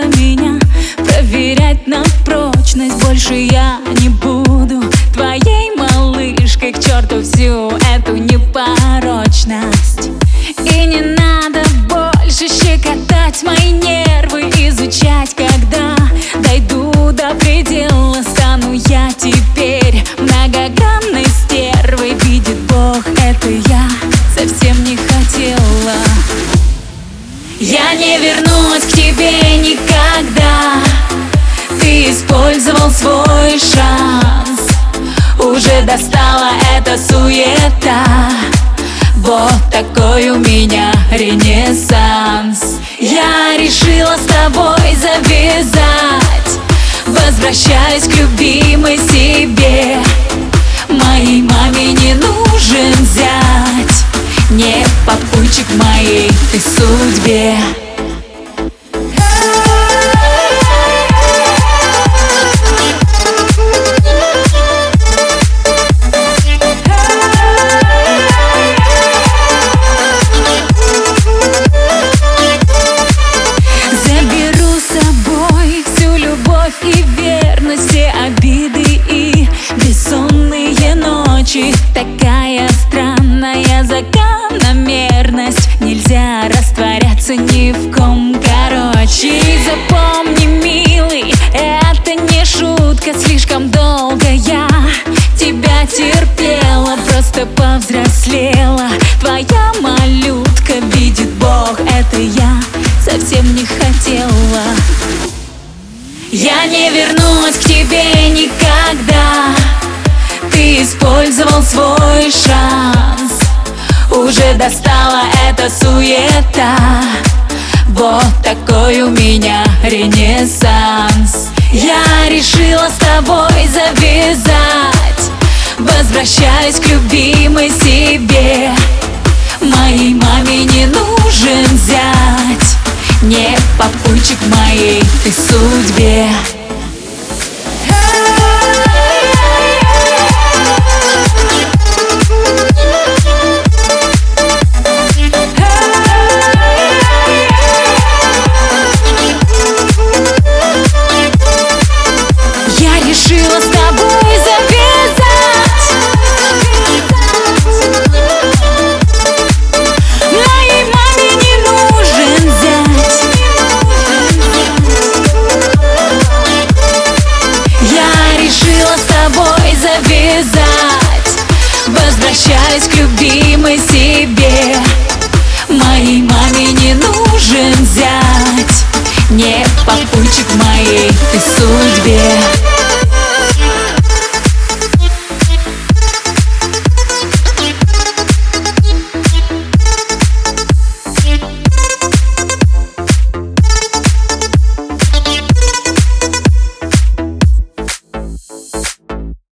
надо меня. Проверять на прочность Больше я не буду. Твоей малышкой К черту всю эту непорочность. И не надо больше щекотать мои нервы Изучать, когда свой шанс. Уже достала эта суета. Вот такой у меня ренессанс. Я решила с тобой завязать. Возвращаюсь к любимой себе. Моей маме не нужен зять. Не попутчик моей ты судьбе Такая странная закономерность. Нельзя растворяться ни в ком. Короче Запомни, милый, это не шутка Слишком долго я тебя терпела Просто повзрослела. Твоя малютка видит Бог, это я совсем не хотела. Я не вернусь к тебе никогда использовал свой шанс. Уже достала эта суета. Вот такой у меня ренессанс. Я решила с тобой завязать. Возвращаюсь к любимой себе. Моей маме не нужен зять. Не попутчик моей ты судьбе завязать Возвращаюсь к любимой себе. Моей маме не нужен зять Не попутчик моей ты